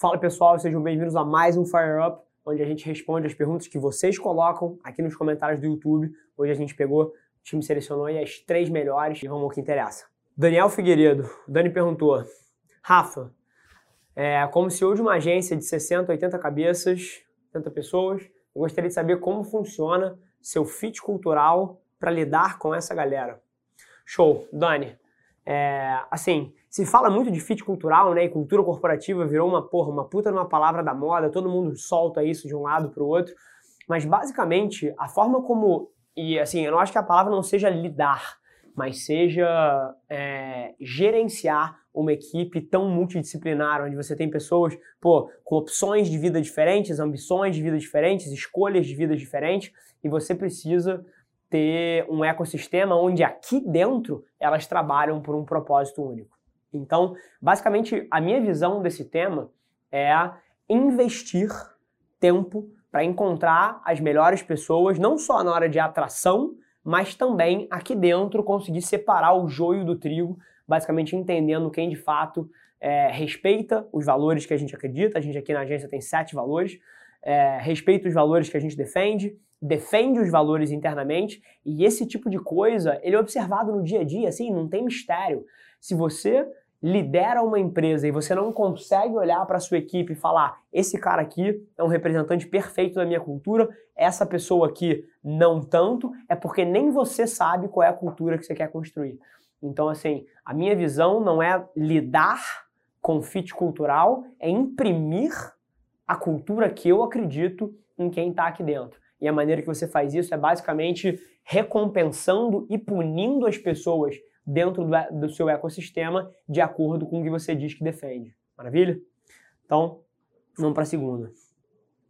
Fala pessoal, sejam bem-vindos a mais um Fire Up, onde a gente responde as perguntas que vocês colocam aqui nos comentários do YouTube. Hoje a gente pegou, o time selecionou aí as três melhores e vamos ao que interessa. Daniel Figueiredo, Dani perguntou: Rafa, é, como CEO de uma agência de 60, 80 cabeças, 80 pessoas, eu gostaria de saber como funciona seu fit cultural para lidar com essa galera. Show, Dani. É, assim, se fala muito de fit cultural, né? E cultura corporativa virou uma porra, uma puta numa palavra da moda, todo mundo solta isso de um lado para o outro. Mas basicamente, a forma como. E assim, eu não acho que a palavra não seja lidar, mas seja é, gerenciar uma equipe tão multidisciplinar, onde você tem pessoas, pô, com opções de vida diferentes, ambições de vida diferentes, escolhas de vida diferentes, e você precisa ter um ecossistema onde aqui dentro elas trabalham por um propósito único. Então, basicamente, a minha visão desse tema é investir tempo para encontrar as melhores pessoas, não só na hora de atração, mas também aqui dentro conseguir separar o joio do trigo, basicamente entendendo quem de fato é, respeita os valores que a gente acredita. A gente aqui na agência tem sete valores. É, respeita os valores que a gente defende, defende os valores internamente e esse tipo de coisa ele é observado no dia a dia, assim, não tem mistério. Se você lidera uma empresa e você não consegue olhar para sua equipe e falar: esse cara aqui é um representante perfeito da minha cultura, essa pessoa aqui não tanto, é porque nem você sabe qual é a cultura que você quer construir. Então, assim, a minha visão não é lidar com fit cultural, é imprimir a cultura que eu acredito em quem está aqui dentro. E a maneira que você faz isso é basicamente recompensando e punindo as pessoas dentro do, do seu ecossistema de acordo com o que você diz que defende. Maravilha? Então, vamos para a segunda.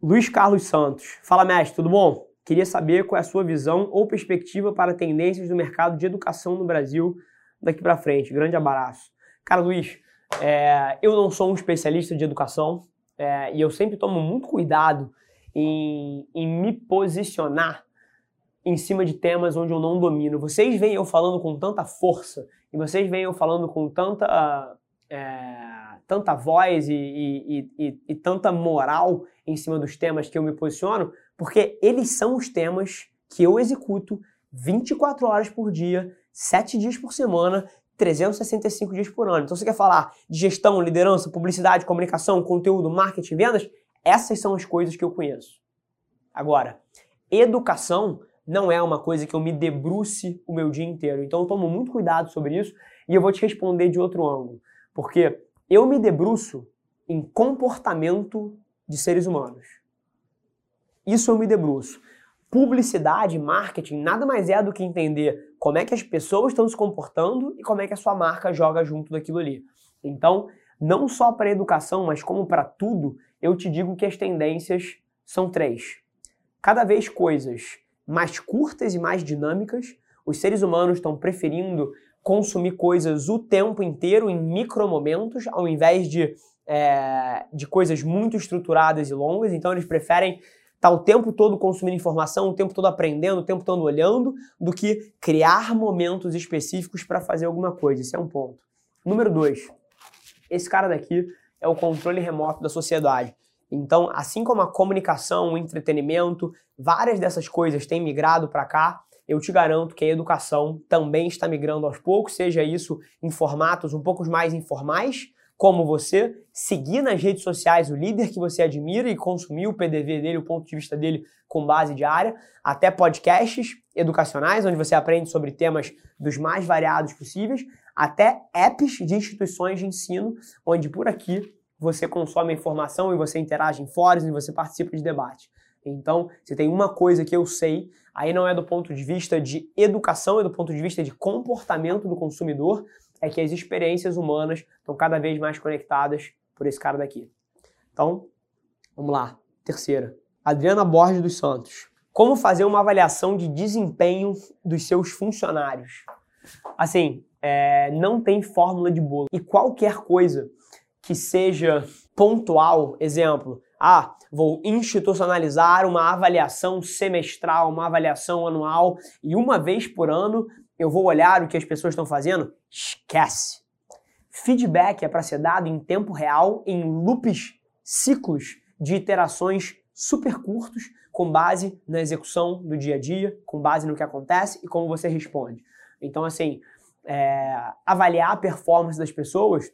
Luiz Carlos Santos. Fala, mestre, tudo bom? Queria saber qual é a sua visão ou perspectiva para tendências do mercado de educação no Brasil daqui para frente. Grande abraço. Cara, Luiz, é, eu não sou um especialista de educação é, e eu sempre tomo muito cuidado em, em me posicionar em cima de temas onde eu não domino. Vocês veem eu falando com tanta força e vocês veem eu falando com tanta, é, tanta voz e, e, e, e, tanta moral em cima dos temas que eu me posiciono, porque eles são os temas que eu executo 24 horas por dia, 7 dias por semana, 365 dias por ano. Então você quer falar de gestão, liderança, publicidade, comunicação, conteúdo, marketing, vendas? Essas são as coisas que eu conheço. Agora, educação não é uma coisa que eu me debruce o meu dia inteiro. Então eu tomo muito cuidado sobre isso e eu vou te responder de outro ângulo. Porque eu me debruço em comportamento de seres humanos. Isso eu me debruço. Publicidade, marketing, nada mais é do que entender como é que as pessoas estão se comportando e como é que a sua marca joga junto daquilo ali. Então, não só para educação, mas como para tudo, eu te digo que as tendências são três. Cada vez coisas mais curtas e mais dinâmicas. Os seres humanos estão preferindo consumir coisas o tempo inteiro em micromomentos, ao invés de, é, de coisas muito estruturadas e longas. Então eles preferem estar tá o tempo todo consumindo informação, o tempo todo aprendendo, o tempo todo olhando, do que criar momentos específicos para fazer alguma coisa. Esse é um ponto. Número dois, esse cara daqui é o controle remoto da sociedade. Então, assim como a comunicação, o entretenimento, várias dessas coisas têm migrado para cá, eu te garanto que a educação também está migrando aos poucos, seja isso em formatos um pouco mais informais, como você seguir nas redes sociais o líder que você admira e consumir o PDV dele, o ponto de vista dele com base diária, até podcasts educacionais, onde você aprende sobre temas dos mais variados possíveis, até apps de instituições de ensino, onde por aqui você consome a informação e você interage em fóruns e você participa de debate. Então, se tem uma coisa que eu sei, aí não é do ponto de vista de educação, é do ponto de vista de comportamento do consumidor, é que as experiências humanas estão cada vez mais conectadas por esse cara daqui. Então, vamos lá. Terceira. Adriana Borges dos Santos. Como fazer uma avaliação de desempenho dos seus funcionários? Assim, é, não tem fórmula de bolo. E qualquer coisa que seja pontual, exemplo, ah, vou institucionalizar uma avaliação semestral, uma avaliação anual e uma vez por ano eu vou olhar o que as pessoas estão fazendo? Esquece. Feedback é para ser dado em tempo real, em loops ciclos de iterações super curtos, com base na execução do dia a dia, com base no que acontece e como você responde. Então, assim, é, avaliar a performance das pessoas,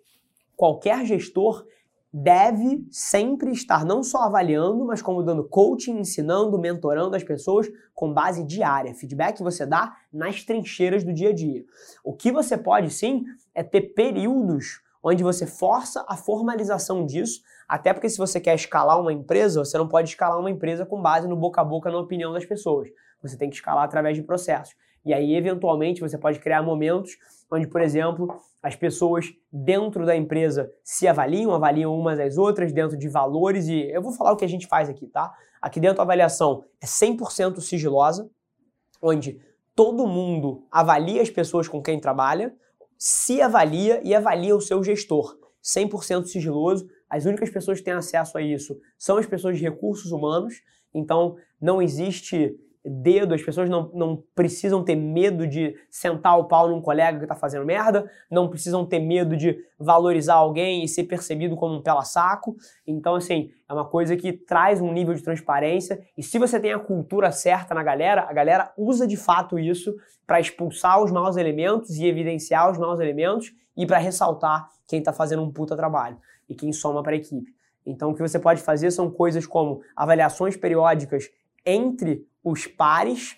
qualquer gestor deve sempre estar não só avaliando, mas como dando coaching, ensinando, mentorando as pessoas com base diária. Feedback você dá nas trincheiras do dia a dia. O que você pode sim é ter períodos onde você força a formalização disso, até porque se você quer escalar uma empresa, você não pode escalar uma empresa com base no boca a boca na opinião das pessoas. Você tem que escalar através de processos. E aí, eventualmente, você pode criar momentos onde, por exemplo, as pessoas dentro da empresa se avaliam, avaliam umas às outras dentro de valores e eu vou falar o que a gente faz aqui, tá? Aqui dentro a avaliação é 100% sigilosa, onde todo mundo avalia as pessoas com quem trabalha, se avalia e avalia o seu gestor. 100% sigiloso. As únicas pessoas que têm acesso a isso são as pessoas de recursos humanos. Então, não existe dedo, as pessoas não, não precisam ter medo de sentar o pau num colega que está fazendo merda, não precisam ter medo de valorizar alguém e ser percebido como um pela-saco. Então, assim, é uma coisa que traz um nível de transparência e se você tem a cultura certa na galera, a galera usa de fato isso para expulsar os maus elementos e evidenciar os maus elementos e para ressaltar quem está fazendo um puta trabalho e quem soma para a equipe. Então, o que você pode fazer são coisas como avaliações periódicas entre os pares,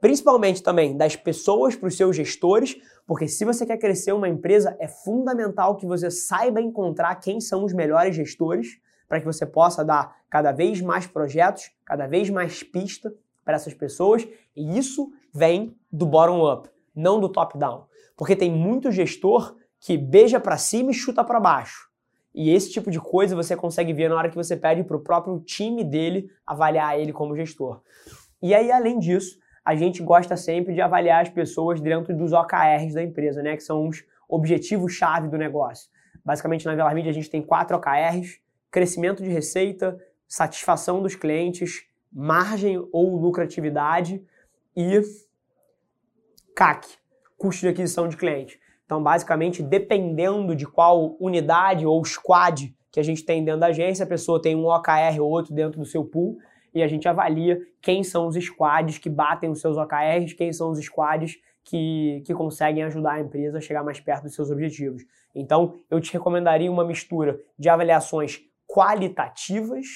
principalmente também das pessoas para os seus gestores, porque se você quer crescer uma empresa, é fundamental que você saiba encontrar quem são os melhores gestores para que você possa dar cada vez mais projetos, cada vez mais pista para essas pessoas, e isso vem do bottom up, não do top down. Porque tem muito gestor que beija para cima e chuta para baixo. E esse tipo de coisa você consegue ver na hora que você pede para o próprio time dele avaliar ele como gestor. E aí, além disso, a gente gosta sempre de avaliar as pessoas dentro dos OKRs da empresa, né? Que são os objetivos-chave do negócio. Basicamente, na Velar Media a gente tem quatro OKRs: crescimento de receita, satisfação dos clientes, margem ou lucratividade e CAC, custo de aquisição de cliente. Então, basicamente, dependendo de qual unidade ou squad que a gente tem dentro da agência, a pessoa tem um OKR ou outro dentro do seu pool e a gente avalia quem são os squads que batem os seus OKRs, quem são os squads que, que conseguem ajudar a empresa a chegar mais perto dos seus objetivos. Então, eu te recomendaria uma mistura de avaliações qualitativas,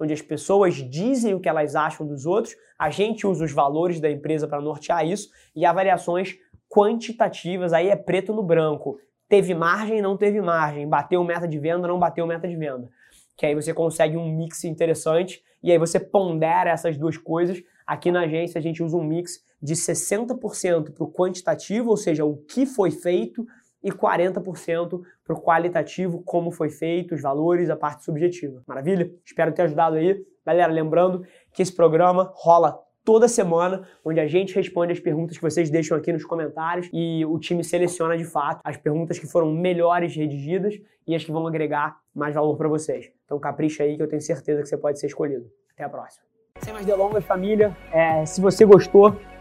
onde as pessoas dizem o que elas acham dos outros, a gente usa os valores da empresa para nortear isso, e avaliações quantitativas, aí é preto no branco. Teve margem, não teve margem, bateu meta de venda, não bateu meta de venda. Que aí você consegue um mix interessante e aí você pondera essas duas coisas. Aqui na agência a gente usa um mix de 60% para o quantitativo, ou seja, o que foi feito, e 40% para o qualitativo, como foi feito, os valores, a parte subjetiva. Maravilha? Espero ter ajudado aí. Galera, lembrando que esse programa rola toda semana, onde a gente responde as perguntas que vocês deixam aqui nos comentários e o time seleciona de fato as perguntas que foram melhores redigidas e as que vão agregar mais valor para vocês. Então capricha aí que eu tenho certeza que você pode ser escolhido. Até a próxima. Sem mais delongas, família, é, se você gostou